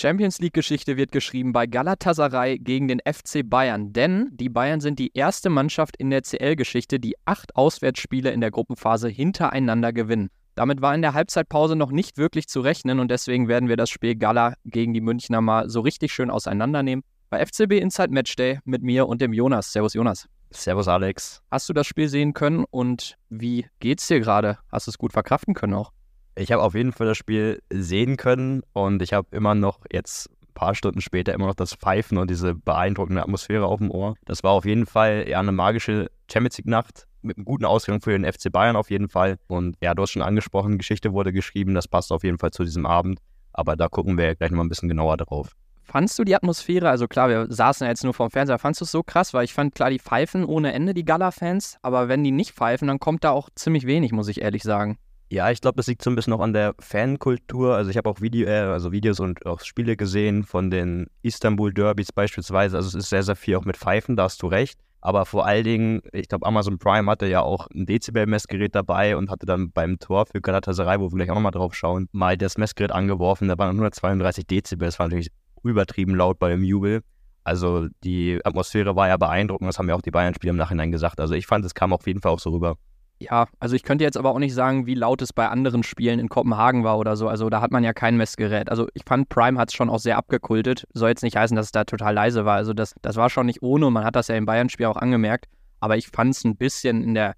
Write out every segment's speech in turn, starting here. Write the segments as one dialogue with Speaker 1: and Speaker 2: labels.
Speaker 1: Champions League-Geschichte wird geschrieben bei Galatasaray gegen den FC Bayern, denn die Bayern sind die erste Mannschaft in der CL-Geschichte, die acht Auswärtsspiele in der Gruppenphase hintereinander gewinnen. Damit war in der Halbzeitpause noch nicht wirklich zu rechnen und deswegen werden wir das Spiel Gala gegen die Münchner mal so richtig schön auseinandernehmen. Bei FCB Inside Matchday mit mir und dem Jonas. Servus Jonas.
Speaker 2: Servus Alex.
Speaker 1: Hast du das Spiel sehen können und wie geht's dir gerade? Hast du es gut verkraften können auch?
Speaker 2: Ich habe auf jeden Fall das Spiel sehen können und ich habe immer noch jetzt ein paar Stunden später immer noch das Pfeifen und diese beeindruckende Atmosphäre auf dem Ohr. Das war auf jeden Fall ja eine magische Champions League Nacht mit einem guten Ausgang für den FC Bayern auf jeden Fall. Und ja, du hast schon angesprochen, Geschichte wurde geschrieben, das passt auf jeden Fall zu diesem Abend. Aber da gucken wir gleich nochmal ein bisschen genauer drauf.
Speaker 1: Fandst du die Atmosphäre, also klar, wir saßen ja jetzt nur vorm Fernseher, fandst du es so krass? Weil ich fand klar, die pfeifen ohne Ende, die Gala-Fans, aber wenn die nicht pfeifen, dann kommt da auch ziemlich wenig, muss ich ehrlich sagen.
Speaker 2: Ja, ich glaube, das liegt so ein bisschen auch an der Fankultur. Also ich habe auch Video, äh, also Videos und auch Spiele gesehen von den Istanbul Derbys beispielsweise. Also es ist sehr, sehr viel auch mit Pfeifen, da hast du recht. Aber vor allen Dingen, ich glaube, Amazon Prime hatte ja auch ein Dezibel-Messgerät dabei und hatte dann beim Tor für Galatasaray, wo wir gleich auch nochmal drauf schauen, mal das Messgerät angeworfen. Da waren 132 Dezibel. Das war natürlich übertrieben laut bei dem Jubel. Also die Atmosphäre war ja beeindruckend. Das haben ja auch die Bayern-Spieler im Nachhinein gesagt. Also ich fand, es kam auf jeden Fall auch so rüber.
Speaker 1: Ja, also ich könnte jetzt aber auch nicht sagen, wie laut es bei anderen Spielen in Kopenhagen war oder so. Also da hat man ja kein Messgerät. Also ich fand, Prime hat es schon auch sehr abgekultet. Soll jetzt nicht heißen, dass es da total leise war. Also das, das war schon nicht ohne und man hat das ja im Bayern-Spiel auch angemerkt. Aber ich fand es ein bisschen in der,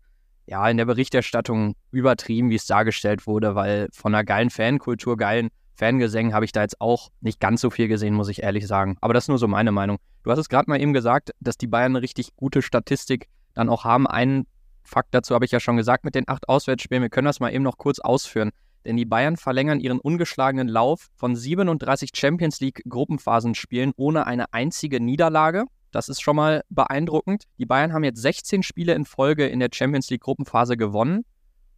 Speaker 1: ja, in der Berichterstattung übertrieben, wie es dargestellt wurde, weil von einer geilen Fankultur, geilen Fangesängen habe ich da jetzt auch nicht ganz so viel gesehen, muss ich ehrlich sagen. Aber das ist nur so meine Meinung. Du hast es gerade mal eben gesagt, dass die Bayern eine richtig gute Statistik dann auch haben. Einen Fakt dazu habe ich ja schon gesagt mit den acht Auswärtsspielen. Wir können das mal eben noch kurz ausführen. Denn die Bayern verlängern ihren ungeschlagenen Lauf von 37 Champions League Gruppenphasenspielen ohne eine einzige Niederlage. Das ist schon mal beeindruckend. Die Bayern haben jetzt 16 Spiele in Folge in der Champions League Gruppenphase gewonnen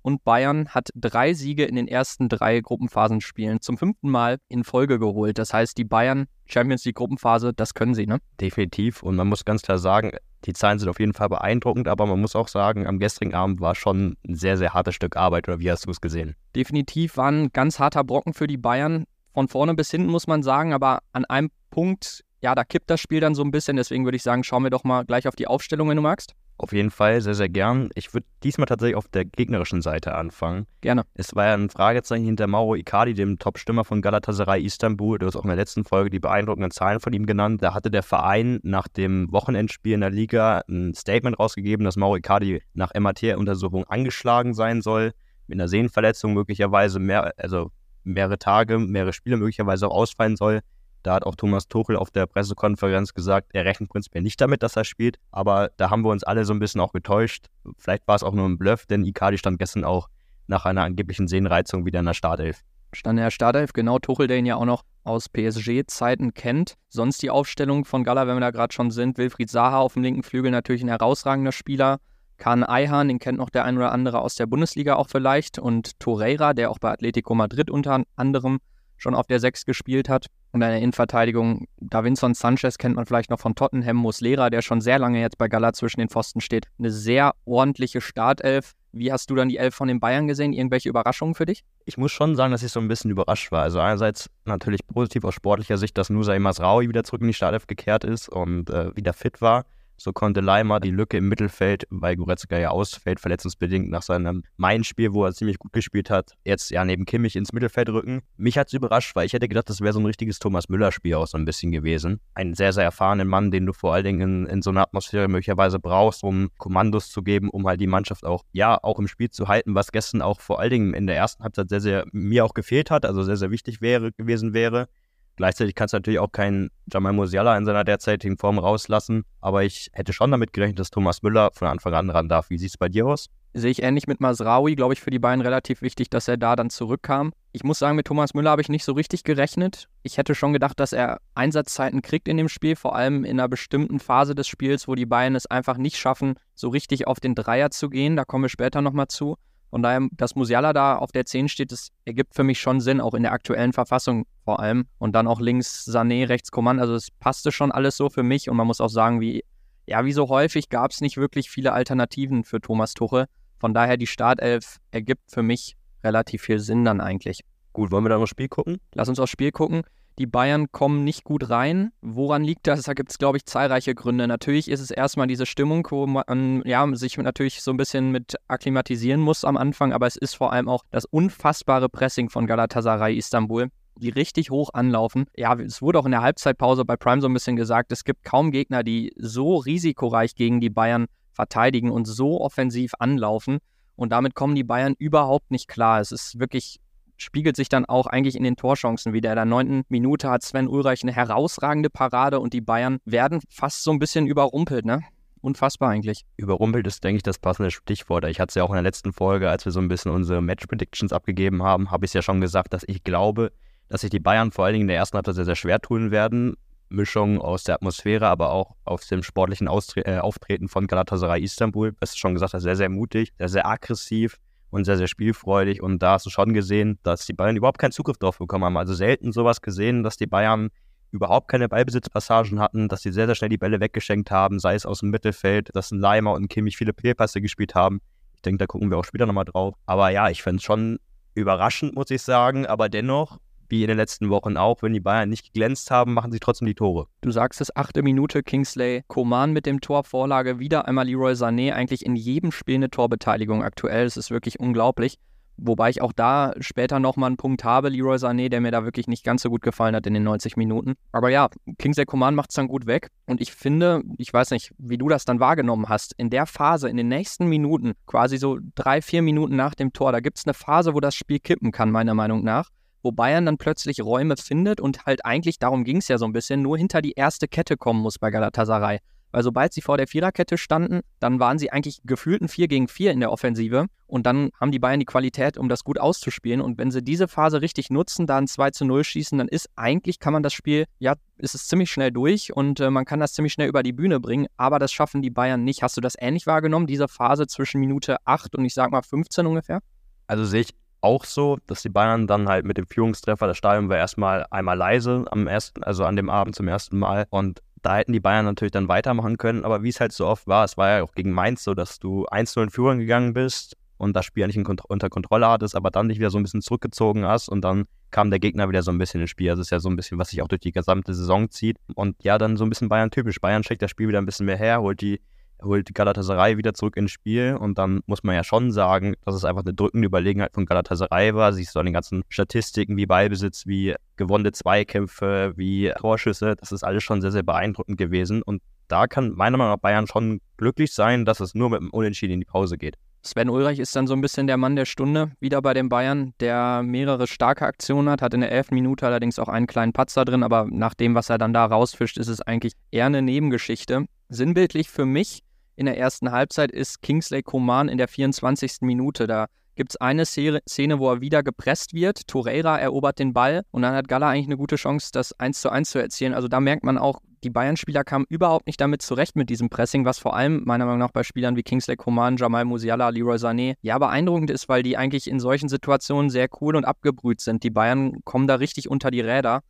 Speaker 1: und Bayern hat drei Siege in den ersten drei Gruppenphasenspielen zum fünften Mal in Folge geholt. Das heißt, die Bayern Champions League Gruppenphase, das können sie, ne?
Speaker 2: Definitiv. Und man muss ganz klar sagen, die Zahlen sind auf jeden Fall beeindruckend, aber man muss auch sagen, am gestrigen Abend war schon ein sehr, sehr hartes Stück Arbeit. Oder wie hast du es gesehen?
Speaker 1: Definitiv war ein ganz harter Brocken für die Bayern. Von vorne bis hinten muss man sagen, aber an einem Punkt, ja, da kippt das Spiel dann so ein bisschen. Deswegen würde ich sagen, schauen wir doch mal gleich auf die Aufstellung, wenn du magst.
Speaker 2: Auf jeden Fall, sehr, sehr gern. Ich würde diesmal tatsächlich auf der gegnerischen Seite anfangen.
Speaker 1: Gerne.
Speaker 2: Es war ja ein Fragezeichen hinter Mauro Icardi, dem Top-Stürmer von Galatasaray Istanbul. Du hast auch in der letzten Folge die beeindruckenden Zahlen von ihm genannt. Da hatte der Verein nach dem Wochenendspiel in der Liga ein Statement rausgegeben, dass Mauro Icardi nach MRT-Untersuchung angeschlagen sein soll, mit einer Sehnenverletzung möglicherweise mehr, also mehrere Tage, mehrere Spiele möglicherweise auch ausfallen soll. Da hat auch Thomas Tuchel auf der Pressekonferenz gesagt, er rechnet prinzipiell nicht damit, dass er spielt. Aber da haben wir uns alle so ein bisschen auch getäuscht. Vielleicht war es auch nur ein Bluff, denn Icardi stand gestern auch nach einer angeblichen Sehnenreizung wieder in der Startelf.
Speaker 1: Stand in der Startelf, genau Tuchel, der ihn ja auch noch aus PSG-Zeiten kennt. Sonst die Aufstellung von Gala, wenn wir da gerade schon sind. Wilfried Saha auf dem linken Flügel natürlich ein herausragender Spieler. Kahn Eihan, den kennt noch der ein oder andere aus der Bundesliga auch vielleicht. Und Torreira, der auch bei Atletico Madrid unter anderem schon auf der 6 gespielt hat. Und in der Innenverteidigung, Davinson Sanchez kennt man vielleicht noch von Tottenham, Muslera, der schon sehr lange jetzt bei Gala zwischen den Pfosten steht. Eine sehr ordentliche Startelf. Wie hast du dann die Elf von den Bayern gesehen? Irgendwelche Überraschungen für dich?
Speaker 2: Ich muss schon sagen, dass ich so ein bisschen überrascht war. Also einerseits natürlich positiv aus sportlicher Sicht, dass Nusa Masraoui wieder zurück in die Startelf gekehrt ist und äh, wieder fit war. So konnte Leimer die Lücke im Mittelfeld, weil Goretzka ja ausfällt, verletzungsbedingt nach seinem Main-Spiel, wo er ziemlich gut gespielt hat, jetzt ja neben Kimmich ins Mittelfeld rücken. Mich hat es überrascht, weil ich hätte gedacht, das wäre so ein richtiges Thomas Müller-Spiel auch so ein bisschen gewesen. Ein sehr, sehr erfahrenen Mann, den du vor allen Dingen in, in so einer Atmosphäre möglicherweise brauchst, um Kommandos zu geben, um halt die Mannschaft auch, ja, auch im Spiel zu halten, was gestern auch vor allen Dingen in der ersten Halbzeit sehr, sehr mir auch gefehlt hat, also sehr, sehr wichtig wäre, gewesen wäre. Gleichzeitig kannst du natürlich auch keinen Jamal Musiala in seiner derzeitigen Form rauslassen. Aber ich hätte schon damit gerechnet, dass Thomas Müller von Anfang an ran darf. Wie sieht es bei dir aus?
Speaker 1: Sehe ich ähnlich mit Masraui, glaube ich, für die beiden relativ wichtig, dass er da dann zurückkam. Ich muss sagen, mit Thomas Müller habe ich nicht so richtig gerechnet. Ich hätte schon gedacht, dass er Einsatzzeiten kriegt in dem Spiel, vor allem in einer bestimmten Phase des Spiels, wo die Bayern es einfach nicht schaffen, so richtig auf den Dreier zu gehen. Da kommen wir später nochmal zu. Von daher, dass Musiala da auf der 10 steht, das ergibt für mich schon Sinn, auch in der aktuellen Verfassung vor allem. Und dann auch links Sané, rechts Coman. Also es passte schon alles so für mich. Und man muss auch sagen, wie, ja, wie so häufig gab es nicht wirklich viele Alternativen für Thomas Tuchel. Von daher, die Startelf ergibt für mich relativ viel Sinn dann eigentlich.
Speaker 2: Gut, wollen wir da noch Spiel gucken?
Speaker 1: Lass uns aufs Spiel gucken. Die Bayern kommen nicht gut rein. Woran liegt das? Da gibt es, glaube ich, zahlreiche Gründe. Natürlich ist es erstmal diese Stimmung, wo man ja, sich natürlich so ein bisschen mit akklimatisieren muss am Anfang, aber es ist vor allem auch das unfassbare Pressing von Galatasaray Istanbul die richtig hoch anlaufen. Ja, es wurde auch in der Halbzeitpause bei Prime so ein bisschen gesagt, es gibt kaum Gegner, die so risikoreich gegen die Bayern verteidigen und so offensiv anlaufen. Und damit kommen die Bayern überhaupt nicht klar. Es ist wirklich spiegelt sich dann auch eigentlich in den Torchancen wieder. In der neunten Minute hat Sven Ulreich eine herausragende Parade und die Bayern werden fast so ein bisschen überrumpelt, ne? Unfassbar eigentlich.
Speaker 2: Überrumpelt ist, denke ich, das passende Stichwort. Ich hatte es ja auch in der letzten Folge, als wir so ein bisschen unsere Match-Predictions abgegeben haben, habe ich es ja schon gesagt, dass ich glaube, dass sich die Bayern vor allen Dingen in der ersten Halbzeit sehr, sehr schwer tun werden. Mischung aus der Atmosphäre, aber auch aus dem sportlichen Austre äh, Auftreten von Galatasaray Istanbul. Du hast schon gesagt, sehr, sehr mutig, sehr, sehr aggressiv und sehr, sehr spielfreudig. Und da hast du schon gesehen, dass die Bayern überhaupt keinen Zugriff drauf bekommen haben. Also selten sowas gesehen, dass die Bayern überhaupt keine Ballbesitzpassagen hatten, dass sie sehr, sehr schnell die Bälle weggeschenkt haben, sei es aus dem Mittelfeld, dass ein Leimer und ein Kimmich viele Fehlpässe gespielt haben. Ich denke, da gucken wir auch später nochmal drauf. Aber ja, ich finde es schon überraschend, muss ich sagen. Aber dennoch wie in den letzten Wochen auch, wenn die Bayern nicht geglänzt haben, machen sie trotzdem die Tore.
Speaker 1: Du sagst es, achte Minute, Kingsley, Coman mit dem Tor, Vorlage, wieder einmal Leroy Sané, eigentlich in jedem Spiel eine Torbeteiligung aktuell. Es ist wirklich unglaublich. Wobei ich auch da später nochmal einen Punkt habe, Leroy Sané, der mir da wirklich nicht ganz so gut gefallen hat in den 90 Minuten. Aber ja, Kingsley Coman macht es dann gut weg. Und ich finde, ich weiß nicht, wie du das dann wahrgenommen hast, in der Phase, in den nächsten Minuten, quasi so drei, vier Minuten nach dem Tor, da gibt es eine Phase, wo das Spiel kippen kann, meiner Meinung nach wo Bayern dann plötzlich Räume findet und halt eigentlich, darum ging es ja so ein bisschen, nur hinter die erste Kette kommen muss bei Galatasaray. Weil sobald sie vor der Viererkette standen, dann waren sie eigentlich gefühlten 4 gegen 4 in der Offensive und dann haben die Bayern die Qualität, um das gut auszuspielen. Und wenn sie diese Phase richtig nutzen, da ein 2 zu 0 schießen, dann ist eigentlich, kann man das Spiel, ja, ist es ziemlich schnell durch und äh, man kann das ziemlich schnell über die Bühne bringen, aber das schaffen die Bayern nicht. Hast du das ähnlich wahrgenommen, diese Phase zwischen Minute 8 und ich sag mal 15 ungefähr?
Speaker 2: Also sehe ich auch so, dass die Bayern dann halt mit dem Führungstreffer, das Stadion war erstmal einmal leise am ersten, also an dem Abend zum ersten Mal und da hätten die Bayern natürlich dann weitermachen können, aber wie es halt so oft war, es war ja auch gegen Mainz so, dass du 1-0 in Führung gegangen bist und das Spiel nicht unter Kontrolle hattest, aber dann dich wieder so ein bisschen zurückgezogen hast und dann kam der Gegner wieder so ein bisschen ins Spiel. Also das ist ja so ein bisschen, was sich auch durch die gesamte Saison zieht und ja, dann so ein bisschen Bayern typisch. Bayern schickt das Spiel wieder ein bisschen mehr her, holt die holt Galatasaray wieder zurück ins Spiel und dann muss man ja schon sagen, dass es einfach eine drückende Überlegenheit von Galatasaray war. Siehst du an den ganzen Statistiken wie Ballbesitz, wie gewonnene Zweikämpfe, wie Torschüsse, das ist alles schon sehr, sehr beeindruckend gewesen und da kann meiner Meinung nach Bayern schon glücklich sein, dass es nur mit dem Unentschieden in die Pause geht.
Speaker 1: Sven Ulreich ist dann so ein bisschen der Mann der Stunde wieder bei den Bayern, der mehrere starke Aktionen hat, hat in der elften Minute allerdings auch einen kleinen Patzer drin, aber nach dem, was er dann da rausfischt, ist es eigentlich eher eine Nebengeschichte. Sinnbildlich für mich in der ersten Halbzeit ist Kingsley Coman in der 24. Minute. Da gibt es eine Szene, wo er wieder gepresst wird. Torreira erobert den Ball und dann hat Gala eigentlich eine gute Chance, das 1 zu 1 zu erzielen. Also da merkt man auch, die Bayern-Spieler kamen überhaupt nicht damit zurecht mit diesem Pressing, was vor allem meiner Meinung nach bei Spielern wie Kingsley Coman, Jamal Musiala, Leroy Sané ja beeindruckend ist, weil die eigentlich in solchen Situationen sehr cool und abgebrüht sind. Die Bayern kommen da richtig unter die Räder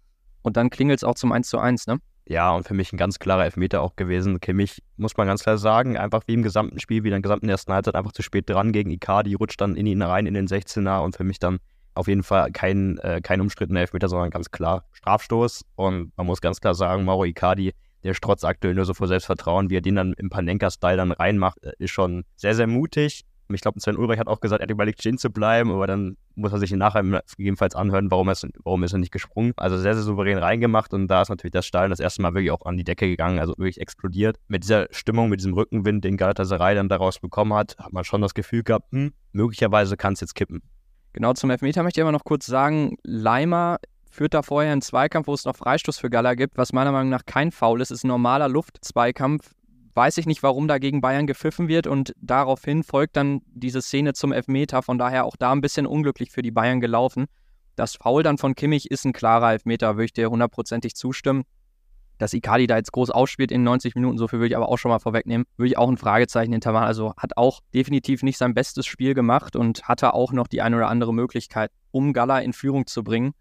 Speaker 1: und dann klingelt es auch zum 1 zu 1, ne?
Speaker 2: Ja, und für mich ein ganz klarer Elfmeter auch gewesen. Kimmich, muss man ganz klar sagen, einfach wie im gesamten Spiel, wie in der gesamten ersten Halbzeit, einfach zu spät dran gegen Icardi, rutscht dann in ihn rein in den 16er und für mich dann auf jeden Fall kein, äh, kein umstrittener Elfmeter, sondern ganz klar Strafstoß. Und man muss ganz klar sagen, Mauro Icardi, der strotzt aktuell nur so vor Selbstvertrauen, wie er den dann im Panenka-Style dann reinmacht, äh, ist schon sehr, sehr mutig. Ich glaube, Sven Ulreich hat auch gesagt, er hat überlegt, stehen zu bleiben, aber dann muss er sich nachher gegebenenfalls anhören, warum, er, warum ist er nicht gesprungen. Also sehr, sehr souverän reingemacht und da ist natürlich das Stadion das erste Mal wirklich auch an die Decke gegangen, also wirklich explodiert. Mit dieser Stimmung, mit diesem Rückenwind, den Galatasaray dann daraus bekommen hat, hat man schon das Gefühl gehabt, hm, möglicherweise kann es jetzt kippen.
Speaker 1: Genau, zum Elfmeter möchte ich aber noch kurz sagen, Leimer führt da vorher einen Zweikampf, wo es noch Freistoß für Gala gibt, was meiner Meinung nach kein Foul ist. Ist ein normaler Luftzweikampf weiß ich nicht, warum dagegen Bayern gepfiffen wird und daraufhin folgt dann diese Szene zum Elfmeter. Von daher auch da ein bisschen unglücklich für die Bayern gelaufen. Das Foul dann von Kimmich ist ein klarer Elfmeter, würde ich dir hundertprozentig zustimmen. Dass Icardi da jetzt groß ausspielt in 90 Minuten, so viel würde ich aber auch schon mal vorwegnehmen, würde ich auch ein Fragezeichen hintermachen. Also hat auch definitiv nicht sein bestes Spiel gemacht und hatte auch noch die eine oder andere Möglichkeit, um Gala in Führung zu bringen.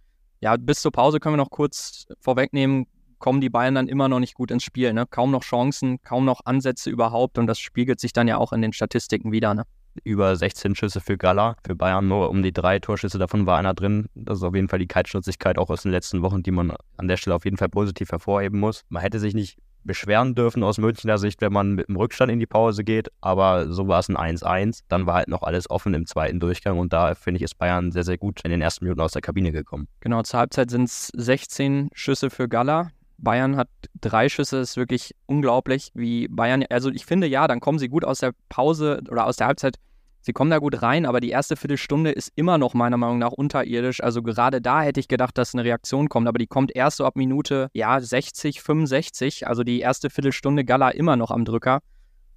Speaker 1: Ja, bis zur Pause können wir noch kurz vorwegnehmen kommen die Bayern dann immer noch nicht gut ins Spiel. Ne? Kaum noch Chancen, kaum noch Ansätze überhaupt und das spiegelt sich dann ja auch in den Statistiken wieder. Ne?
Speaker 2: über 16 Schüsse für Gala, für Bayern nur um die drei Torschüsse, davon war einer drin. Das ist auf jeden Fall die Kaltschnäuzigkeit auch aus den letzten Wochen, die man an der Stelle auf jeden Fall positiv hervorheben muss. Man hätte sich nicht beschweren dürfen aus Münchner Sicht, wenn man mit dem Rückstand in die Pause geht. Aber so war es ein 1-1. Dann war halt noch alles offen im zweiten Durchgang und da finde ich, ist Bayern sehr, sehr gut in den ersten Minuten aus der Kabine gekommen.
Speaker 1: Genau, zur Halbzeit sind es 16 Schüsse für Gala. Bayern hat drei Schüsse, ist wirklich unglaublich, wie Bayern, also ich finde ja, dann kommen sie gut aus der Pause oder aus der Halbzeit Sie kommen da gut rein, aber die erste Viertelstunde ist immer noch meiner Meinung nach unterirdisch. Also gerade da hätte ich gedacht, dass eine Reaktion kommt, aber die kommt erst so ab Minute ja 60, 65. Also die erste Viertelstunde Gala immer noch am Drücker.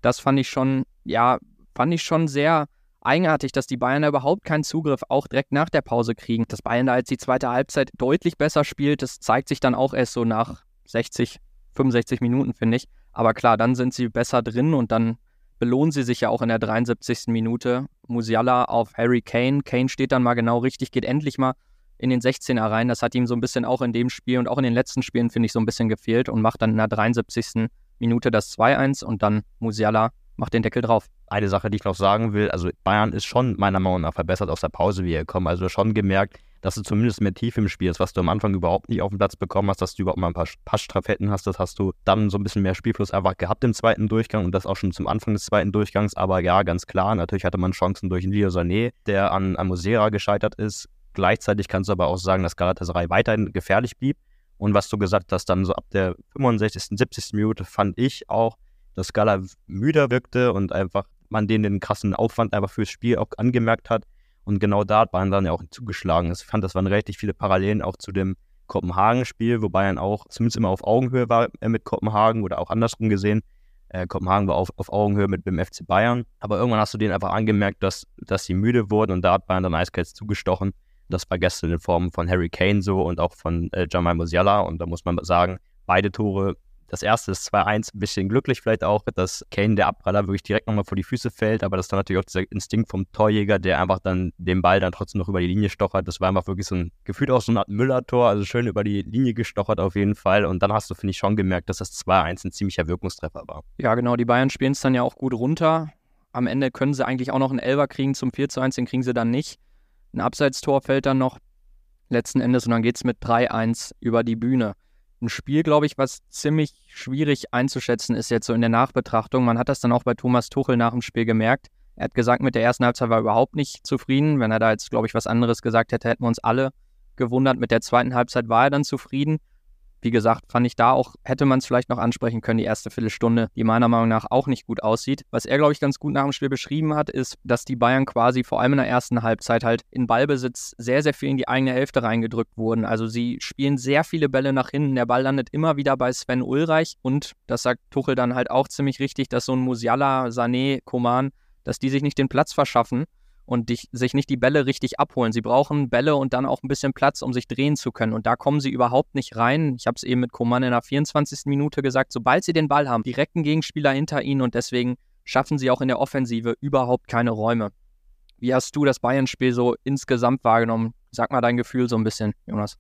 Speaker 1: Das fand ich schon, ja, fand ich schon sehr eigenartig, dass die Bayern da überhaupt keinen Zugriff auch direkt nach der Pause kriegen. Dass Bayern da jetzt die zweite Halbzeit deutlich besser spielt, das zeigt sich dann auch erst so nach 60, 65 Minuten, finde ich. Aber klar, dann sind sie besser drin und dann belohnen sie sich ja auch in der 73. Minute. Musiala auf Harry Kane. Kane steht dann mal genau richtig, geht endlich mal in den 16er rein. Das hat ihm so ein bisschen auch in dem Spiel und auch in den letzten Spielen, finde ich, so ein bisschen gefehlt und macht dann in der 73. Minute das 2-1 und dann Musiala macht den Deckel drauf.
Speaker 2: Eine Sache, die ich noch sagen will, also Bayern ist schon meiner Meinung nach verbessert aus der Pause, wie er kommt. Also schon gemerkt, dass du zumindest mehr Tiefe im Spiel ist, was du am Anfang überhaupt nicht auf den Platz bekommen hast, dass du überhaupt mal ein paar Passstraffetten hast, das hast du dann so ein bisschen mehr Spielfluss einfach gehabt im zweiten Durchgang und das auch schon zum Anfang des zweiten Durchgangs. Aber ja, ganz klar, natürlich hatte man Chancen durch Leo Sané, der an, Musera gescheitert ist. Gleichzeitig kannst du aber auch sagen, dass Galatasaray weiterhin gefährlich blieb. Und was du gesagt hast, dann so ab der 65., 70. Minute fand ich auch, dass Gala müder wirkte und einfach man denen den krassen Aufwand einfach fürs Spiel auch angemerkt hat. Und genau da hat Bayern dann ja auch zugeschlagen. Ich fand, das waren relativ viele Parallelen auch zu dem Kopenhagen-Spiel, wo Bayern auch zumindest immer auf Augenhöhe war äh, mit Kopenhagen oder auch andersrum gesehen. Äh, Kopenhagen war auf, auf Augenhöhe mit dem FC Bayern. Aber irgendwann hast du denen einfach angemerkt, dass, dass sie müde wurden und da hat Bayern dann eiskalt zugestochen. Das war gestern in Form von Harry Kane so und auch von äh, Jamal Musiala. Und da muss man sagen, beide Tore das erste ist 2-1, ein bisschen glücklich vielleicht auch, dass Kane, der Abpraller, wirklich direkt nochmal vor die Füße fällt, aber das ist dann natürlich auch dieser Instinkt vom Torjäger, der einfach dann den Ball dann trotzdem noch über die Linie stochert. Das war einfach wirklich so ein, gefühlt auch so eine Art Müller-Tor, also schön über die Linie gestochert auf jeden Fall. Und dann hast du, finde ich, schon gemerkt, dass das 2-1 ein ziemlicher Wirkungstreffer war.
Speaker 1: Ja, genau, die Bayern spielen es dann ja auch gut runter. Am Ende können sie eigentlich auch noch einen Elber kriegen zum 4-1, den kriegen sie dann nicht. Ein Abseitstor fällt dann noch letzten Endes und dann geht es mit 3-1 über die Bühne ein Spiel, glaube ich, was ziemlich schwierig einzuschätzen ist jetzt so in der Nachbetrachtung. Man hat das dann auch bei Thomas Tuchel nach dem Spiel gemerkt. Er hat gesagt, mit der ersten Halbzeit war er überhaupt nicht zufrieden. Wenn er da jetzt, glaube ich, was anderes gesagt hätte, hätten wir uns alle gewundert. Mit der zweiten Halbzeit war er dann zufrieden wie gesagt, fand ich da auch, hätte man es vielleicht noch ansprechen können, die erste Viertelstunde, die meiner Meinung nach auch nicht gut aussieht. Was er, glaube ich, ganz gut nach dem Spiel beschrieben hat, ist, dass die Bayern quasi vor allem in der ersten Halbzeit halt in Ballbesitz sehr, sehr viel in die eigene Hälfte reingedrückt wurden. Also sie spielen sehr viele Bälle nach hinten. Der Ball landet immer wieder bei Sven Ulreich und das sagt Tuchel dann halt auch ziemlich richtig, dass so ein Musiala, Sané, Koman, dass die sich nicht den Platz verschaffen und dich, sich nicht die Bälle richtig abholen. Sie brauchen Bälle und dann auch ein bisschen Platz, um sich drehen zu können. Und da kommen sie überhaupt nicht rein. Ich habe es eben mit Koman in der 24. Minute gesagt, sobald sie den Ball haben, direkten Gegenspieler hinter ihnen und deswegen schaffen sie auch in der Offensive überhaupt keine Räume. Wie hast du das Bayern-Spiel so insgesamt wahrgenommen? Sag mal dein Gefühl so ein bisschen, Jonas.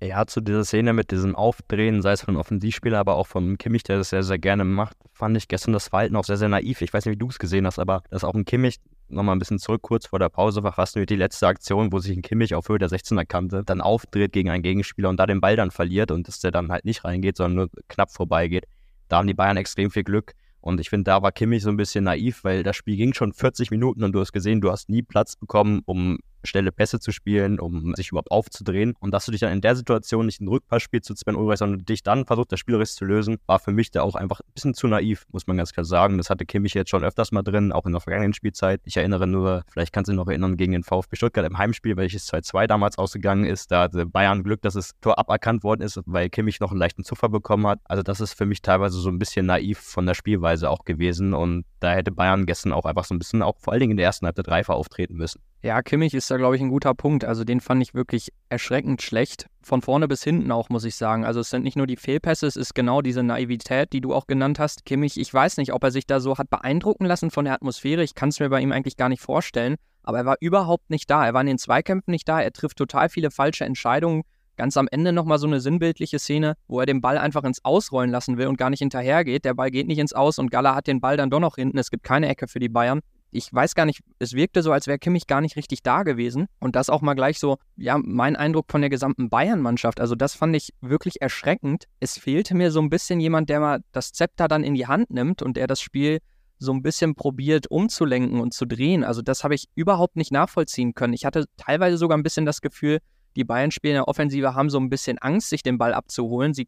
Speaker 2: Ja, zu dieser Szene mit diesem Aufdrehen, sei es von Offensivspieler, aber auch von Kimmich, der das sehr, sehr gerne macht, fand ich gestern das Verhalten auch sehr, sehr naiv. Ich weiß nicht, wie du es gesehen hast, aber dass auch ein Kimmich nochmal ein bisschen zurück, kurz vor der Pause, war fast nur die letzte Aktion, wo sich ein Kimmich auf Höhe der 16er Kante dann aufdreht gegen einen Gegenspieler und da den Ball dann verliert und dass der dann halt nicht reingeht, sondern nur knapp vorbeigeht. Da haben die Bayern extrem viel Glück. Und ich finde, da war Kimmich so ein bisschen naiv, weil das Spiel ging schon 40 Minuten und du hast gesehen, du hast nie Platz bekommen, um schnelle Pässe zu spielen, um sich überhaupt aufzudrehen. Und dass du dich dann in der Situation nicht einen Rückpass spielst zu Sven Ulreich, sondern dich dann versucht, das spielerisch zu lösen, war für mich da auch einfach ein bisschen zu naiv, muss man ganz klar sagen. Das hatte Kimmich jetzt schon öfters mal drin, auch in der vergangenen Spielzeit. Ich erinnere nur, vielleicht kannst du dich noch erinnern, gegen den VfB Stuttgart im Heimspiel, welches 2-2 damals ausgegangen ist. Da hatte Bayern Glück, dass das Tor aberkannt worden ist, weil Kimmich noch einen leichten Zuffer bekommen hat. Also das ist für mich teilweise so ein bisschen naiv von der Spielweise auch gewesen. Und da hätte Bayern gestern auch einfach so ein bisschen, auch vor allen Dingen in der ersten Halbzeit reifer auftreten müssen.
Speaker 1: Ja, Kimmich ist da, glaube ich, ein guter Punkt. Also den fand ich wirklich erschreckend schlecht. Von vorne bis hinten auch, muss ich sagen. Also es sind nicht nur die Fehlpässe, es ist genau diese Naivität, die du auch genannt hast. Kimmich, ich weiß nicht, ob er sich da so hat beeindrucken lassen von der Atmosphäre. Ich kann es mir bei ihm eigentlich gar nicht vorstellen. Aber er war überhaupt nicht da. Er war in den Zweikämpfen nicht da. Er trifft total viele falsche Entscheidungen. Ganz am Ende nochmal so eine sinnbildliche Szene, wo er den Ball einfach ins Ausrollen lassen will und gar nicht hinterhergeht. Der Ball geht nicht ins Aus und Gala hat den Ball dann doch noch hinten. Es gibt keine Ecke für die Bayern ich weiß gar nicht, es wirkte so, als wäre Kimmich gar nicht richtig da gewesen. Und das auch mal gleich so, ja, mein Eindruck von der gesamten Bayern-Mannschaft. Also das fand ich wirklich erschreckend. Es fehlte mir so ein bisschen jemand, der mal das Zepter dann in die Hand nimmt und der das Spiel so ein bisschen probiert umzulenken und zu drehen. Also das habe ich überhaupt nicht nachvollziehen können. Ich hatte teilweise sogar ein bisschen das Gefühl, die Bayern-Spieler in der Offensive haben so ein bisschen Angst, sich den Ball abzuholen. Sie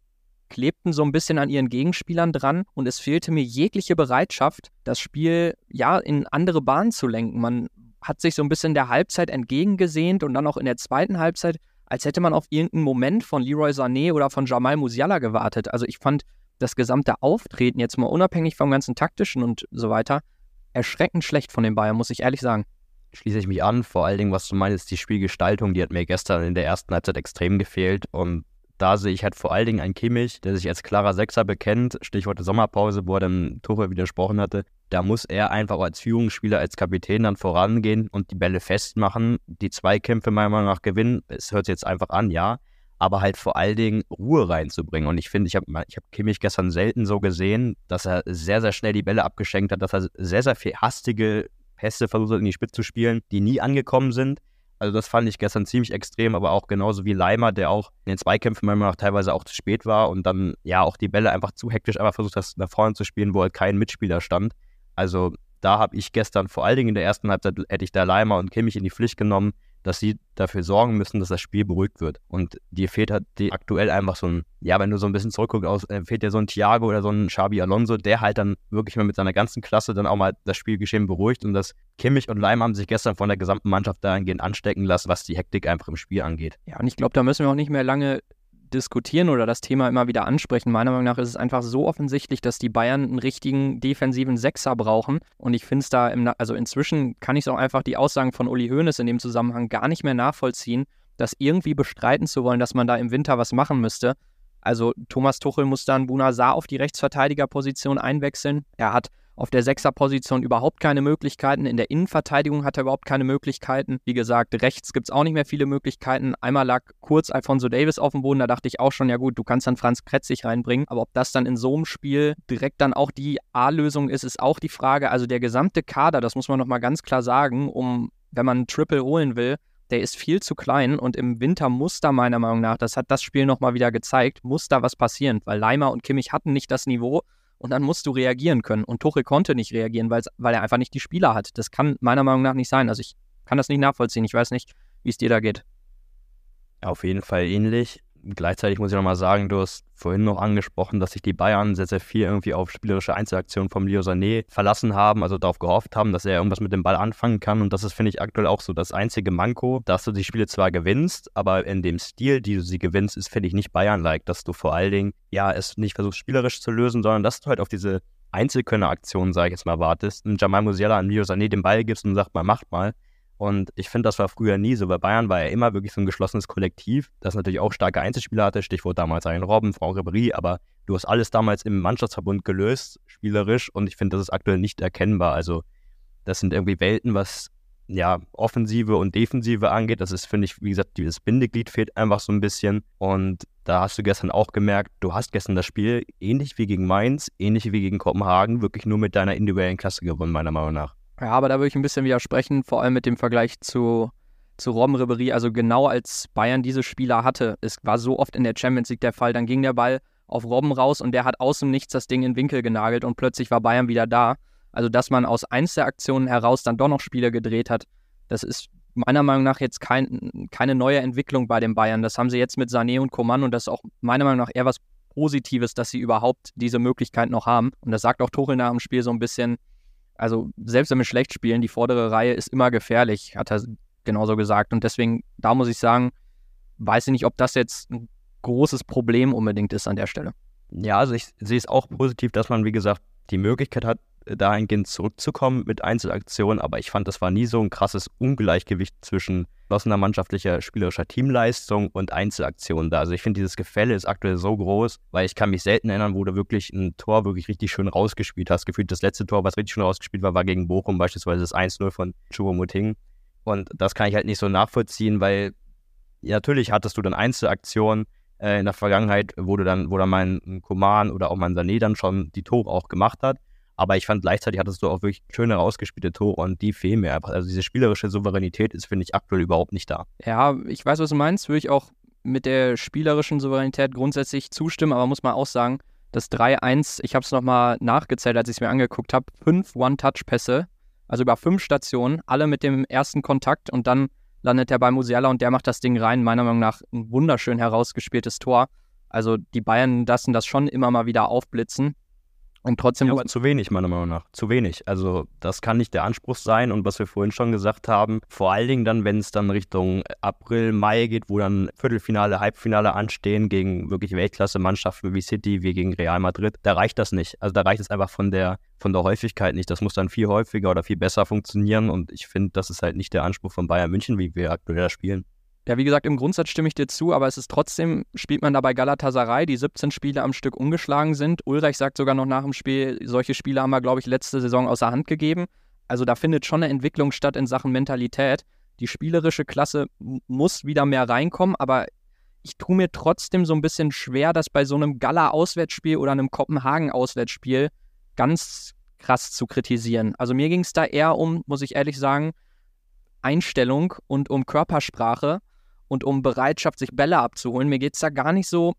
Speaker 1: klebten so ein bisschen an ihren Gegenspielern dran und es fehlte mir jegliche Bereitschaft, das Spiel ja in andere Bahnen zu lenken. Man hat sich so ein bisschen der Halbzeit entgegengesehnt und dann auch in der zweiten Halbzeit, als hätte man auf irgendeinen Moment von Leroy Sané oder von Jamal Musiala gewartet. Also ich fand das gesamte Auftreten jetzt mal unabhängig vom ganzen taktischen und so weiter erschreckend schlecht von den Bayern, muss ich ehrlich sagen.
Speaker 2: Schließe ich mich an. Vor allen Dingen, was du meinst, die Spielgestaltung, die hat mir gestern in der ersten Halbzeit extrem gefehlt und da sehe ich halt vor allen Dingen einen Kimmich, der sich als klarer Sechser bekennt, Stichwort Sommerpause, wo er dem Tuchel widersprochen hatte. Da muss er einfach als Führungsspieler, als Kapitän dann vorangehen und die Bälle festmachen, die Zweikämpfe meiner Meinung nach gewinnen. Es hört sich jetzt einfach an, ja, aber halt vor allen Dingen Ruhe reinzubringen. Und ich finde, ich habe ich hab Kimmich gestern selten so gesehen, dass er sehr, sehr schnell die Bälle abgeschenkt hat, dass er sehr, sehr viel hastige Pässe versucht hat, in die Spitze zu spielen, die nie angekommen sind. Also das fand ich gestern ziemlich extrem, aber auch genauso wie Leimer, der auch in den Zweikämpfen meiner Meinung teilweise auch zu spät war und dann ja auch die Bälle einfach zu hektisch einfach versucht hat, nach vorne zu spielen, wo halt kein Mitspieler stand. Also da habe ich gestern vor allen Dingen in der ersten Halbzeit hätte ich da Leimer und Kimmich in die Pflicht genommen, dass sie dafür sorgen müssen, dass das Spiel beruhigt wird. Und dir fehlt halt die aktuell einfach so ein, ja, wenn du so ein bisschen zurückguckst, äh, fehlt dir so ein Thiago oder so ein Xabi Alonso, der halt dann wirklich mal mit seiner ganzen Klasse dann auch mal das Spielgeschehen beruhigt. Und das Kimmich und Leim haben sich gestern von der gesamten Mannschaft dahingehend anstecken lassen, was die Hektik einfach im Spiel angeht.
Speaker 1: Ja, und ich glaube, da müssen wir auch nicht mehr lange diskutieren oder das Thema immer wieder ansprechen. Meiner Meinung nach ist es einfach so offensichtlich, dass die Bayern einen richtigen defensiven Sechser brauchen. Und ich finde es da, im, also inzwischen kann ich es auch einfach die Aussagen von Uli Hoeneß in dem Zusammenhang gar nicht mehr nachvollziehen, das irgendwie bestreiten zu wollen, dass man da im Winter was machen müsste. Also Thomas Tuchel muss dann Buna Saar auf die Rechtsverteidigerposition einwechseln. Er hat auf der Sechserposition überhaupt keine Möglichkeiten. In der Innenverteidigung hat er überhaupt keine Möglichkeiten. Wie gesagt, rechts gibt es auch nicht mehr viele Möglichkeiten. Einmal lag kurz Alfonso Davis auf dem Boden, da dachte ich auch schon, ja gut, du kannst dann Franz Kretzig reinbringen. Aber ob das dann in so einem Spiel direkt dann auch die A-Lösung ist, ist auch die Frage. Also der gesamte Kader, das muss man nochmal ganz klar sagen, um, wenn man ein Triple holen will, der ist viel zu klein und im Winter muss da meiner Meinung nach, das hat das Spiel nochmal wieder gezeigt, muss da was passieren, weil Leimer und Kimmich hatten nicht das Niveau und dann musst du reagieren können. Und Tuchel konnte nicht reagieren, weil er einfach nicht die Spieler hat. Das kann meiner Meinung nach nicht sein. Also ich kann das nicht nachvollziehen. Ich weiß nicht, wie es dir da geht.
Speaker 2: Auf jeden Fall ähnlich gleichzeitig muss ich nochmal sagen, du hast vorhin noch angesprochen, dass sich die Bayern sehr, sehr viel irgendwie auf spielerische Einzelaktionen vom Leo Sané verlassen haben, also darauf gehofft haben, dass er irgendwas mit dem Ball anfangen kann. Und das ist, finde ich, aktuell auch so das einzige Manko, dass du die Spiele zwar gewinnst, aber in dem Stil, die du sie gewinnst, ist, finde ich, nicht Bayern-like, dass du vor allen Dingen, ja, es nicht versuchst, spielerisch zu lösen, sondern dass du halt auf diese Einzelkönner-Aktionen, sage ich jetzt mal, wartest, und Jamal Musiala an Leo Sané den Ball gibst und sagt mal, macht mal. Und ich finde, das war früher nie so. Bei Bayern war er immer wirklich so ein geschlossenes Kollektiv, das natürlich auch starke Einzelspieler hatte. Stichwort damals ein Robben, Frau Ribéry. Aber du hast alles damals im Mannschaftsverbund gelöst, spielerisch. Und ich finde, das ist aktuell nicht erkennbar. Also, das sind irgendwie Welten, was ja, Offensive und Defensive angeht. Das ist, finde ich, wie gesagt, dieses Bindeglied fehlt einfach so ein bisschen. Und da hast du gestern auch gemerkt, du hast gestern das Spiel ähnlich wie gegen Mainz, ähnlich wie gegen Kopenhagen, wirklich nur mit deiner individuellen Klasse gewonnen, meiner Meinung nach.
Speaker 1: Ja, aber da würde ich ein bisschen widersprechen, vor allem mit dem Vergleich zu, zu Robben Ribéry. Also genau als Bayern diese Spieler hatte, es war so oft in der Champions League der Fall, dann ging der Ball auf Robben raus und der hat aus dem Nichts das Ding in den Winkel genagelt und plötzlich war Bayern wieder da. Also dass man aus Einzelaktionen heraus dann doch noch Spiele gedreht hat, das ist meiner Meinung nach jetzt kein, keine neue Entwicklung bei den Bayern. Das haben sie jetzt mit Sané und Coman und das ist auch meiner Meinung nach eher was Positives, dass sie überhaupt diese Möglichkeit noch haben. Und das sagt auch Tuchel nach dem Spiel so ein bisschen, also selbst wenn wir schlecht spielen, die vordere Reihe ist immer gefährlich, hat er genauso gesagt. Und deswegen, da muss ich sagen, weiß ich nicht, ob das jetzt ein großes Problem unbedingt ist an der Stelle.
Speaker 2: Ja, also ich sehe es auch positiv, dass man, wie gesagt, die Möglichkeit hat, dahingehend zurückzukommen mit Einzelaktionen, aber ich fand, das war nie so ein krasses Ungleichgewicht zwischen geschlossener mannschaftlicher spielerischer Teamleistung und Einzelaktionen da. Also ich finde, dieses Gefälle ist aktuell so groß, weil ich kann mich selten erinnern, wo du wirklich ein Tor wirklich richtig schön rausgespielt hast. Gefühlt das letzte Tor, was richtig schön rausgespielt war, war gegen Bochum beispielsweise das 1-0 von Choupo-Moting. Und das kann ich halt nicht so nachvollziehen, weil ja, natürlich hattest du dann Einzelaktionen, äh, in der Vergangenheit, wo du dann, wo dann mein Koman oder auch mein Sané dann schon die Tore auch gemacht hat. Aber ich fand gleichzeitig hattest du auch wirklich schöne rausgespielte Tore und die fehlen mir einfach. Also diese spielerische Souveränität ist, finde ich, aktuell überhaupt nicht da.
Speaker 1: Ja, ich weiß, was du meinst, würde ich auch mit der spielerischen Souveränität grundsätzlich zustimmen, aber muss man auch sagen, das 3-1, ich habe es nochmal nachgezählt, als ich es mir angeguckt habe, fünf One-Touch-Pässe, also über fünf Stationen, alle mit dem ersten Kontakt und dann landet er bei Musiala und der macht das Ding rein. Meiner Meinung nach ein wunderschön herausgespieltes Tor. Also die Bayern lassen das schon immer mal wieder aufblitzen. Und trotzdem.
Speaker 2: Ja, aber zu wenig, meiner Meinung nach. Zu wenig. Also, das kann nicht der Anspruch sein. Und was wir vorhin schon gesagt haben, vor allen Dingen dann, wenn es dann Richtung April, Mai geht, wo dann Viertelfinale, Halbfinale anstehen gegen wirklich Weltklasse-Mannschaften wie City, wie gegen Real Madrid, da reicht das nicht. Also, da reicht es einfach von der, von der Häufigkeit nicht. Das muss dann viel häufiger oder viel besser funktionieren. Und ich finde, das ist halt nicht der Anspruch von Bayern München, wie wir aktuell spielen.
Speaker 1: Ja, wie gesagt, im Grundsatz stimme ich dir zu, aber es ist trotzdem, spielt man dabei Galatasaray, die 17 Spiele am Stück umgeschlagen sind. Ulreich sagt sogar noch nach dem Spiel, solche Spiele haben wir, glaube ich, letzte Saison außer Hand gegeben. Also da findet schon eine Entwicklung statt in Sachen Mentalität. Die spielerische Klasse muss wieder mehr reinkommen, aber ich tue mir trotzdem so ein bisschen schwer, das bei so einem Gala-Auswärtsspiel oder einem Kopenhagen-Auswärtsspiel ganz krass zu kritisieren. Also mir ging es da eher um, muss ich ehrlich sagen, Einstellung und um Körpersprache und um Bereitschaft, sich Bälle abzuholen. Mir geht es da gar nicht so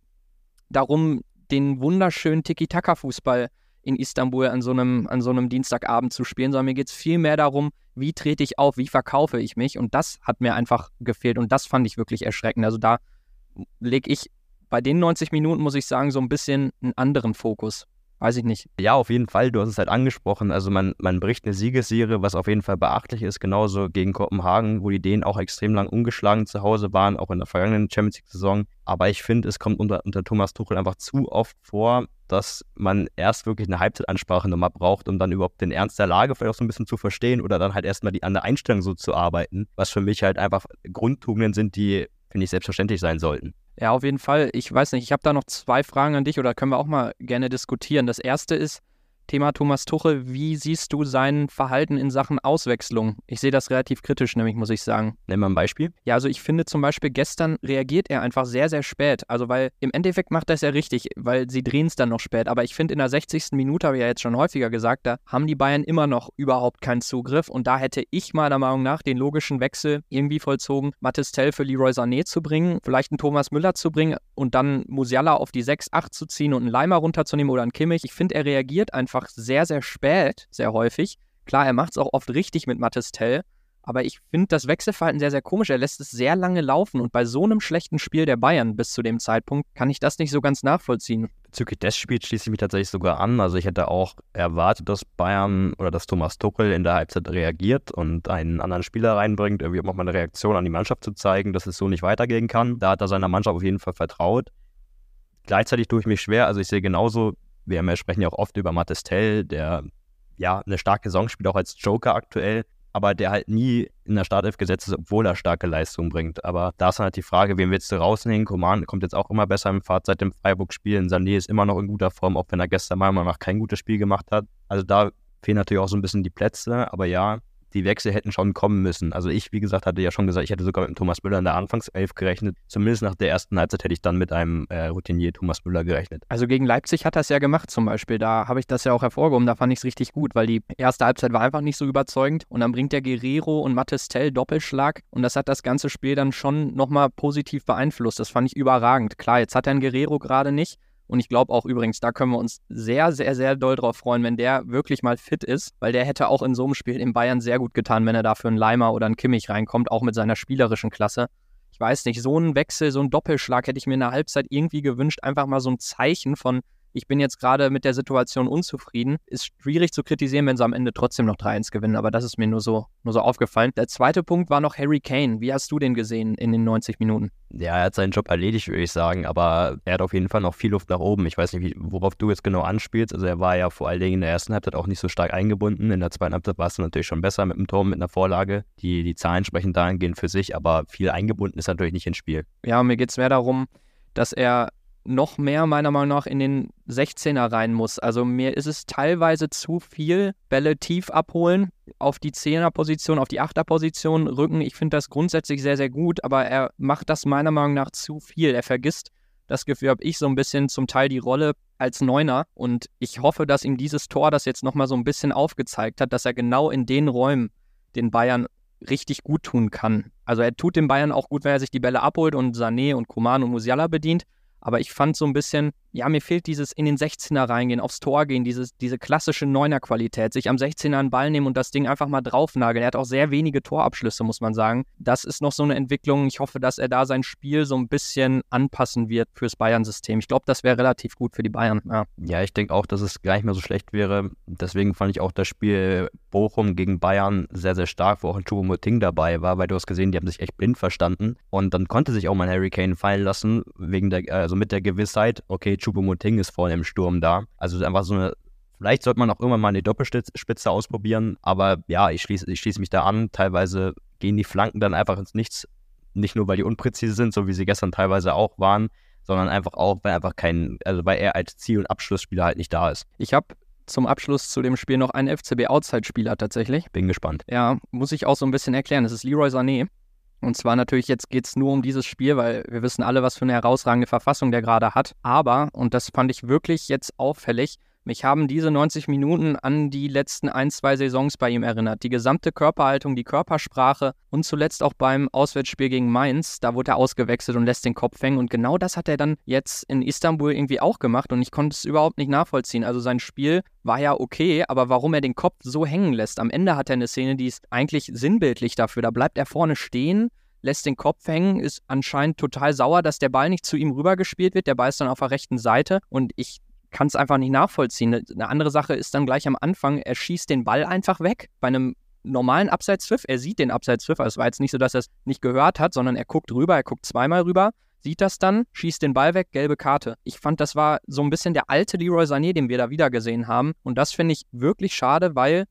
Speaker 1: darum, den wunderschönen Tiki-Taka-Fußball in Istanbul an so, einem, an so einem Dienstagabend zu spielen, sondern mir geht es viel mehr darum, wie trete ich auf, wie verkaufe ich mich. Und das hat mir einfach gefehlt und das fand ich wirklich erschreckend. Also da lege ich bei den 90 Minuten, muss ich sagen, so ein bisschen einen anderen Fokus. Weiß ich nicht.
Speaker 2: Ja, auf jeden Fall. Du hast es halt angesprochen. Also man, man bricht eine Siegesserie, was auf jeden Fall beachtlich ist. Genauso gegen Kopenhagen, wo die Dänen auch extrem lang ungeschlagen zu Hause waren, auch in der vergangenen Champions League-Saison. Aber ich finde, es kommt unter, unter Thomas Tuchel einfach zu oft vor, dass man erst wirklich eine Halbzeitansprache nochmal braucht, um dann überhaupt den Ernst der Lage vielleicht auch so ein bisschen zu verstehen oder dann halt erstmal die, an der Einstellung so zu arbeiten, was für mich halt einfach Grundtugenden sind, die, finde ich, selbstverständlich sein sollten.
Speaker 1: Ja, auf jeden Fall. Ich weiß nicht, ich habe da noch zwei Fragen an dich oder können wir auch mal gerne diskutieren. Das erste ist, Thema Thomas Tuchel, wie siehst du sein Verhalten in Sachen Auswechslung? Ich sehe das relativ kritisch, nämlich muss ich sagen.
Speaker 2: Nenn mal ein Beispiel.
Speaker 1: Ja, also ich finde zum Beispiel gestern reagiert er einfach sehr, sehr spät. Also weil im Endeffekt macht er es ja richtig, weil sie drehen es dann noch spät. Aber ich finde in der 60. Minute, habe ich ja jetzt schon häufiger gesagt, da haben die Bayern immer noch überhaupt keinen Zugriff. Und da hätte ich meiner Meinung nach den logischen Wechsel irgendwie vollzogen, Mathis Tell für Leroy Sané zu bringen, vielleicht einen Thomas Müller zu bringen und dann Musiala auf die 6, 8 zu ziehen und einen Leimer runterzunehmen oder einen Kimmich. Ich finde, er reagiert einfach einfach sehr, sehr spät, sehr häufig. Klar, er macht es auch oft richtig mit Mattes Tell, aber ich finde das Wechselverhalten sehr, sehr komisch. Er lässt es sehr lange laufen und bei so einem schlechten Spiel der Bayern bis zu dem Zeitpunkt kann ich das nicht so ganz nachvollziehen.
Speaker 2: Bezüglich des Spiels schließe ich mich tatsächlich sogar an. Also ich hätte auch erwartet, dass Bayern oder dass Thomas Tuchel in der Halbzeit reagiert und einen anderen Spieler reinbringt, irgendwie um auch mal eine Reaktion an die Mannschaft zu zeigen, dass es so nicht weitergehen kann. Da hat er seiner Mannschaft auf jeden Fall vertraut. Gleichzeitig tue ich mich schwer. Also ich sehe genauso wir sprechen ja auch oft über Mattestel, der ja eine starke Saison spielt, auch als Joker aktuell, aber der halt nie in der Startelf gesetzt ist, obwohl er starke Leistung bringt. Aber da ist dann halt die Frage, wen willst du rausnehmen? Coman kommt jetzt auch immer besser im Fahrt seit dem Freiburg-Spiel. Sané ist immer noch in guter Form, auch wenn er gestern Meinung nach kein gutes Spiel gemacht hat. Also da fehlen natürlich auch so ein bisschen die Plätze, aber ja, die Wechsel hätten schon kommen müssen. Also ich, wie gesagt, hatte ja schon gesagt, ich hätte sogar mit Thomas Müller in der Anfangself gerechnet. Zumindest nach der ersten Halbzeit hätte ich dann mit einem äh, Routinier Thomas Müller gerechnet.
Speaker 1: Also gegen Leipzig hat er es ja gemacht zum Beispiel. Da habe ich das ja auch hervorgehoben. Da fand ich es richtig gut, weil die erste Halbzeit war einfach nicht so überzeugend. Und dann bringt der Guerrero und Mattes Tell Doppelschlag. Und das hat das ganze Spiel dann schon nochmal positiv beeinflusst. Das fand ich überragend. Klar, jetzt hat er einen Guerrero gerade nicht. Und ich glaube auch übrigens, da können wir uns sehr, sehr, sehr doll drauf freuen, wenn der wirklich mal fit ist, weil der hätte auch in so einem Spiel in Bayern sehr gut getan, wenn er da für einen Leimer oder einen Kimmich reinkommt, auch mit seiner spielerischen Klasse. Ich weiß nicht, so ein Wechsel, so ein Doppelschlag hätte ich mir in der Halbzeit irgendwie gewünscht, einfach mal so ein Zeichen von, ich bin jetzt gerade mit der Situation unzufrieden. Ist schwierig zu kritisieren, wenn sie am Ende trotzdem noch 3-1 gewinnen, aber das ist mir nur so, nur so aufgefallen. Der zweite Punkt war noch Harry Kane. Wie hast du den gesehen in den 90 Minuten?
Speaker 2: Ja, er hat seinen Job erledigt, würde ich sagen, aber er hat auf jeden Fall noch viel Luft nach oben. Ich weiß nicht, worauf du jetzt genau anspielst. Also er war ja vor allen Dingen in der ersten Halbzeit auch nicht so stark eingebunden. In der zweiten Halbzeit war es natürlich schon besser mit dem Tor, mit einer Vorlage. Die, die Zahlen sprechen dahingehend für sich, aber viel eingebunden ist natürlich nicht ins Spiel.
Speaker 1: Ja, mir geht es mehr darum, dass er noch mehr meiner Meinung nach in den 16er rein muss. Also mir ist es teilweise zu viel Bälle tief abholen, auf die 10er Position, auf die 8er Position rücken. Ich finde das grundsätzlich sehr, sehr gut, aber er macht das meiner Meinung nach zu viel. Er vergisst das Gefühl, habe ich so ein bisschen zum Teil die Rolle als Neuner und ich hoffe, dass ihm dieses Tor das jetzt nochmal so ein bisschen aufgezeigt hat, dass er genau in den Räumen den Bayern richtig gut tun kann. Also er tut den Bayern auch gut, wenn er sich die Bälle abholt und Sané und Kuman und Musiala bedient. Aber ich fand so ein bisschen, ja, mir fehlt dieses in den 16er reingehen, aufs Tor gehen, dieses, diese klassische Neuner-Qualität, sich am 16er einen Ball nehmen und das Ding einfach mal draufnageln. Er hat auch sehr wenige Torabschlüsse, muss man sagen. Das ist noch so eine Entwicklung. Ich hoffe, dass er da sein Spiel so ein bisschen anpassen wird fürs Bayern-System. Ich glaube, das wäre relativ gut für die Bayern. Ja,
Speaker 2: ja ich denke auch, dass es gar nicht mehr so schlecht wäre. Deswegen fand ich auch das Spiel Bochum gegen Bayern sehr, sehr stark, wo auch ein Choupo-Moting dabei war, weil du hast gesehen, die haben sich echt blind verstanden. Und dann konnte sich auch mal Harry Kane fallen lassen, wegen der, also mit der Gewissheit, okay, Choupo-Moting ist vorne im Sturm da. Also einfach so eine Vielleicht sollte man auch irgendwann mal eine Doppelspitze ausprobieren, aber ja, ich schließe ich schließ mich da an. Teilweise gehen die Flanken dann einfach ins Nichts. Nicht nur, weil die unpräzise sind, so wie sie gestern teilweise auch waren, sondern einfach auch, weil einfach kein, also weil er als Ziel- und Abschlussspieler halt nicht da ist.
Speaker 1: Ich habe zum Abschluss zu dem Spiel noch einen FCB-Outside-Spieler tatsächlich.
Speaker 2: Bin gespannt.
Speaker 1: Ja, muss ich auch so ein bisschen erklären. Das ist Leroy Sané. Und zwar natürlich, jetzt geht es nur um dieses Spiel, weil wir wissen alle, was für eine herausragende Verfassung der gerade hat. Aber, und das fand ich wirklich jetzt auffällig, mich haben diese 90 Minuten an die letzten ein, zwei Saisons bei ihm erinnert. Die gesamte Körperhaltung, die Körpersprache und zuletzt auch beim Auswärtsspiel gegen Mainz, da wurde er ausgewechselt und lässt den Kopf hängen. Und genau das hat er dann jetzt in Istanbul irgendwie auch gemacht und ich konnte es überhaupt nicht nachvollziehen. Also sein Spiel war ja okay, aber warum er den Kopf so hängen lässt? Am Ende hat er eine Szene, die ist eigentlich sinnbildlich dafür. Da bleibt er vorne stehen, lässt den Kopf hängen, ist anscheinend total sauer, dass der Ball nicht zu ihm rübergespielt wird. Der Ball ist dann auf der rechten Seite und ich kann es einfach nicht nachvollziehen. Eine andere Sache ist dann gleich am Anfang, er schießt den Ball einfach weg bei einem normalen Abseitspfiff. Er sieht den Abseitspfiff, also es war jetzt nicht so, dass er es nicht gehört hat, sondern er guckt rüber, er guckt zweimal rüber, sieht das dann, schießt den Ball weg, gelbe Karte. Ich fand, das war so ein bisschen der alte Leroy Sané, den wir da wieder gesehen haben. Und das finde ich wirklich schade, weil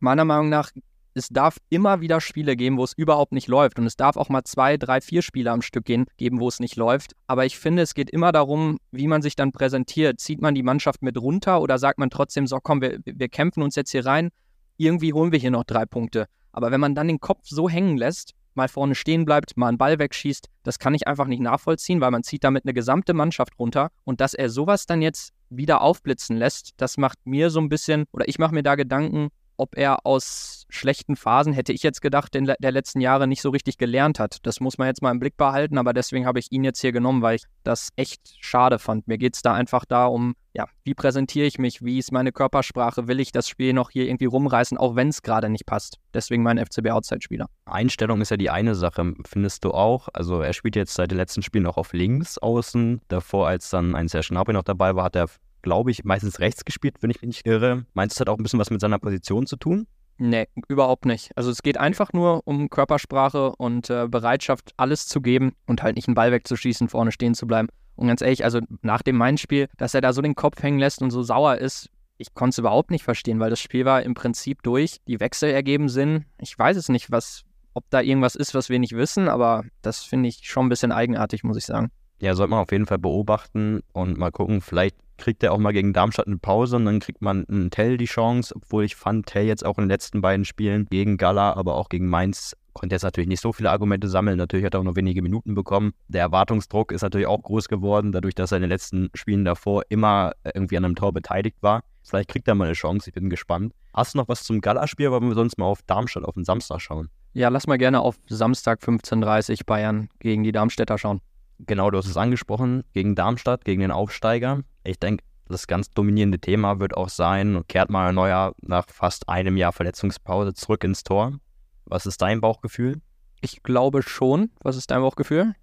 Speaker 1: meiner Meinung nach es darf immer wieder Spiele geben, wo es überhaupt nicht läuft. Und es darf auch mal zwei, drei, vier Spiele am Stück gehen, geben, wo es nicht läuft. Aber ich finde, es geht immer darum, wie man sich dann präsentiert. Zieht man die Mannschaft mit runter oder sagt man trotzdem, so komm, wir, wir kämpfen uns jetzt hier rein, irgendwie holen wir hier noch drei Punkte. Aber wenn man dann den Kopf so hängen lässt, mal vorne stehen bleibt, mal einen Ball wegschießt, das kann ich einfach nicht nachvollziehen, weil man zieht damit eine gesamte Mannschaft runter. Und dass er sowas dann jetzt wieder aufblitzen lässt, das macht mir so ein bisschen, oder ich mache mir da Gedanken, ob er aus schlechten Phasen, hätte ich jetzt gedacht, in der letzten Jahre nicht so richtig gelernt hat. Das muss man jetzt mal im Blick behalten, aber deswegen habe ich ihn jetzt hier genommen, weil ich das echt schade fand. Mir geht es da einfach darum, ja, wie präsentiere ich mich, wie ist meine Körpersprache, will ich das Spiel noch hier irgendwie rumreißen, auch wenn es gerade nicht passt. Deswegen mein FCB-Outside-Spieler.
Speaker 2: Einstellung ist ja die eine Sache, findest du auch. Also er spielt jetzt seit den letzten Spielen auch auf links außen. Davor, als dann ein Serge Gnabry noch dabei war, hat er glaube ich, meistens rechts gespielt, wenn ich mich nicht irre. Meinst du, es hat auch ein bisschen was mit seiner Position zu tun?
Speaker 1: Nee, überhaupt nicht. Also es geht einfach nur um Körpersprache und äh, Bereitschaft, alles zu geben und halt nicht einen Ball wegzuschießen, vorne stehen zu bleiben. Und ganz ehrlich, also nach dem Main-Spiel, dass er da so den Kopf hängen lässt und so sauer ist, ich konnte es überhaupt nicht verstehen, weil das Spiel war im Prinzip durch. Die Wechsel ergeben Sinn. Ich weiß es nicht, was, ob da irgendwas ist, was wir nicht wissen, aber das finde ich schon ein bisschen eigenartig, muss ich sagen.
Speaker 2: Ja, sollte man auf jeden Fall beobachten und mal gucken, vielleicht kriegt er auch mal gegen Darmstadt eine Pause und dann kriegt man einen Tell die Chance, obwohl ich fand, Tell jetzt auch in den letzten beiden Spielen gegen Gala, aber auch gegen Mainz konnte jetzt natürlich nicht so viele Argumente sammeln. Natürlich hat er auch nur wenige Minuten bekommen. Der Erwartungsdruck ist natürlich auch groß geworden, dadurch, dass er in den letzten Spielen davor immer irgendwie an einem Tor beteiligt war. Vielleicht kriegt er mal eine Chance, ich bin gespannt. Hast du noch was zum Gala-Spiel, wollen wir sonst mal auf Darmstadt auf den Samstag schauen?
Speaker 1: Ja, lass mal gerne auf Samstag 15.30 Uhr Bayern gegen die Darmstädter schauen.
Speaker 2: Genau, du hast es angesprochen, gegen Darmstadt, gegen den Aufsteiger. Ich denke, das ganz dominierende Thema wird auch sein, kehrt mal Neuer nach fast einem Jahr Verletzungspause zurück ins Tor. Was ist dein Bauchgefühl?
Speaker 1: Ich glaube schon. Was ist dein Bauchgefühl?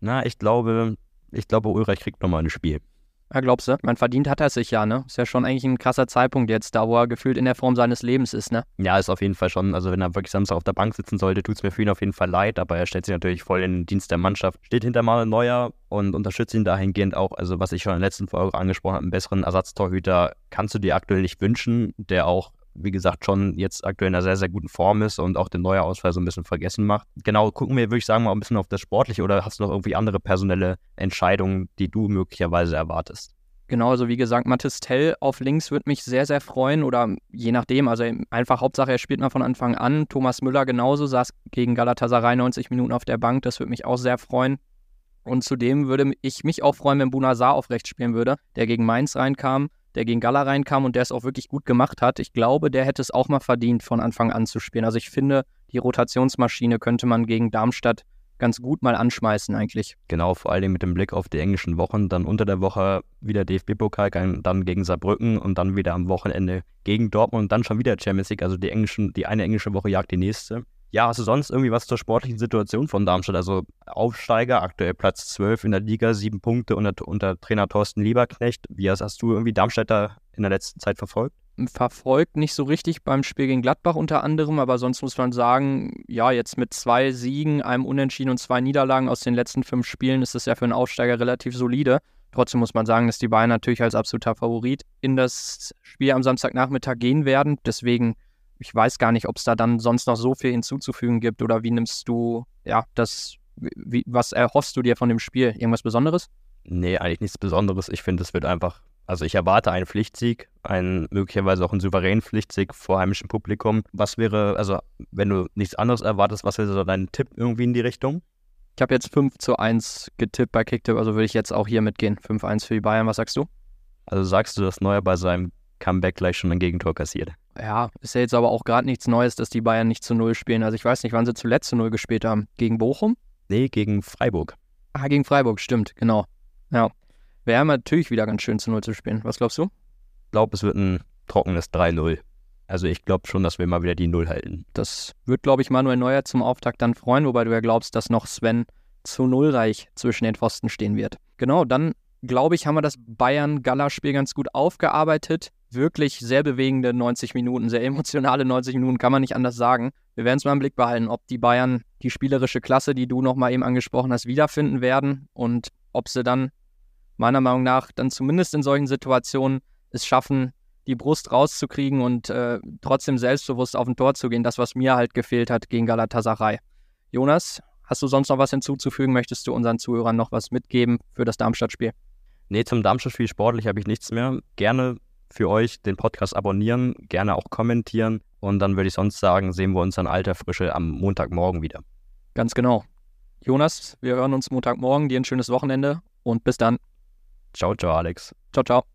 Speaker 2: Na, ich glaube, ich glaube, Ulreich kriegt nochmal ein Spiel.
Speaker 1: Ja, glaubst du? Man verdient hat er sich ja, ne? Ist ja schon eigentlich ein krasser Zeitpunkt jetzt, da wo er gefühlt in der Form seines Lebens ist, ne?
Speaker 2: Ja, ist auf jeden Fall schon. Also, wenn er wirklich Samstag auf der Bank sitzen sollte, tut es mir für ihn auf jeden Fall leid, aber er stellt sich natürlich voll in den Dienst der Mannschaft, steht hinter Manuel Neuer und unterstützt ihn dahingehend auch. Also, was ich schon in der letzten Folge angesprochen habe, einen besseren Ersatztorhüter kannst du dir aktuell nicht wünschen, der auch wie gesagt, schon jetzt aktuell in einer sehr, sehr guten Form ist und auch den Neuerausfall so ein bisschen vergessen macht. Genau, gucken wir, würde ich sagen, mal ein bisschen auf das Sportliche oder hast du noch irgendwie andere personelle Entscheidungen, die du möglicherweise erwartest?
Speaker 1: Genau, also wie gesagt, Mathis Tell auf links würde mich sehr, sehr freuen oder je nachdem, also einfach Hauptsache, er spielt mal von Anfang an. Thomas Müller genauso, saß gegen Galatasaray 90 Minuten auf der Bank, das würde mich auch sehr freuen. Und zudem würde ich mich auch freuen, wenn Bunazar auf rechts spielen würde, der gegen Mainz reinkam, der gegen Gala reinkam und der es auch wirklich gut gemacht hat. Ich glaube, der hätte es auch mal verdient, von Anfang an zu spielen. Also ich finde, die Rotationsmaschine könnte man gegen Darmstadt ganz gut mal anschmeißen eigentlich.
Speaker 2: Genau, vor allem mit dem Blick auf die englischen Wochen. Dann unter der Woche wieder DFB-Pokal, dann gegen Saarbrücken und dann wieder am Wochenende gegen Dortmund und dann schon wieder Champions League. Also die, englischen, die eine englische Woche jagt die nächste. Ja, hast du sonst irgendwie was zur sportlichen Situation von Darmstadt? Also Aufsteiger, aktuell Platz 12 in der Liga, sieben Punkte unter, unter Trainer Thorsten Lieberknecht. Wie hast, hast du irgendwie Darmstädter in der letzten Zeit verfolgt?
Speaker 1: verfolgt, nicht so richtig beim Spiel gegen Gladbach unter anderem, aber sonst muss man sagen, ja, jetzt mit zwei Siegen, einem Unentschieden und zwei Niederlagen aus den letzten fünf Spielen ist es ja für einen Aufsteiger relativ solide. Trotzdem muss man sagen, dass die Bayern natürlich als absoluter Favorit in das Spiel am Samstagnachmittag gehen werden. Deswegen, ich weiß gar nicht, ob es da dann sonst noch so viel hinzuzufügen gibt oder wie nimmst du, ja, das, wie, was erhoffst du dir von dem Spiel? Irgendwas Besonderes?
Speaker 2: Nee, eigentlich nichts Besonderes. Ich finde, es wird einfach also ich erwarte einen Pflichtsieg, einen möglicherweise auch einen souveränen Pflichtsieg vor heimischem Publikum. Was wäre, also wenn du nichts anderes erwartest, was wäre so dein Tipp irgendwie in die Richtung?
Speaker 1: Ich habe jetzt 5 zu 1 getippt bei Kicktip, also würde ich jetzt auch hier mitgehen. 5-1 für die Bayern, was sagst du?
Speaker 2: Also sagst du, dass Neuer bei seinem Comeback gleich schon ein Gegentor kassiert?
Speaker 1: Ja, ist ja jetzt aber auch gerade nichts Neues, dass die Bayern nicht zu Null spielen. Also ich weiß nicht, wann sie zuletzt zu Null gespielt haben. Gegen Bochum?
Speaker 2: Nee, gegen Freiburg.
Speaker 1: Ah, gegen Freiburg, stimmt, genau. Ja. Wäre natürlich wieder ganz schön zu Null zu spielen. Was glaubst du?
Speaker 2: Ich glaube, es wird ein trockenes 3-0. Also ich glaube schon, dass wir mal wieder die Null halten.
Speaker 1: Das wird, glaube ich, Manuel Neuer zum Auftakt dann freuen, wobei du ja glaubst, dass noch Sven zu Nullreich zwischen den Pfosten stehen wird. Genau, dann glaube ich, haben wir das Bayern-Gala-Spiel ganz gut aufgearbeitet. Wirklich sehr bewegende 90 Minuten, sehr emotionale 90 Minuten, kann man nicht anders sagen. Wir werden es mal im Blick behalten, ob die Bayern die spielerische Klasse, die du nochmal eben angesprochen hast, wiederfinden werden und ob sie dann meiner Meinung nach dann zumindest in solchen Situationen es schaffen, die Brust rauszukriegen und äh, trotzdem selbstbewusst auf ein Tor zu gehen. Das, was mir halt gefehlt hat gegen Galatasaray. Jonas, hast du sonst noch was hinzuzufügen? Möchtest du unseren Zuhörern noch was mitgeben für das Darmstadt-Spiel?
Speaker 2: Nee, zum Darmstadt-Spiel sportlich habe ich nichts mehr. Gerne für euch den Podcast abonnieren, gerne auch kommentieren und dann würde ich sonst sagen, sehen wir uns an alter Frische am Montagmorgen wieder.
Speaker 1: Ganz genau. Jonas, wir hören uns Montagmorgen. Dir ein schönes Wochenende und bis dann.
Speaker 2: Ciao, ciao, Alex.
Speaker 1: Ciao, ciao.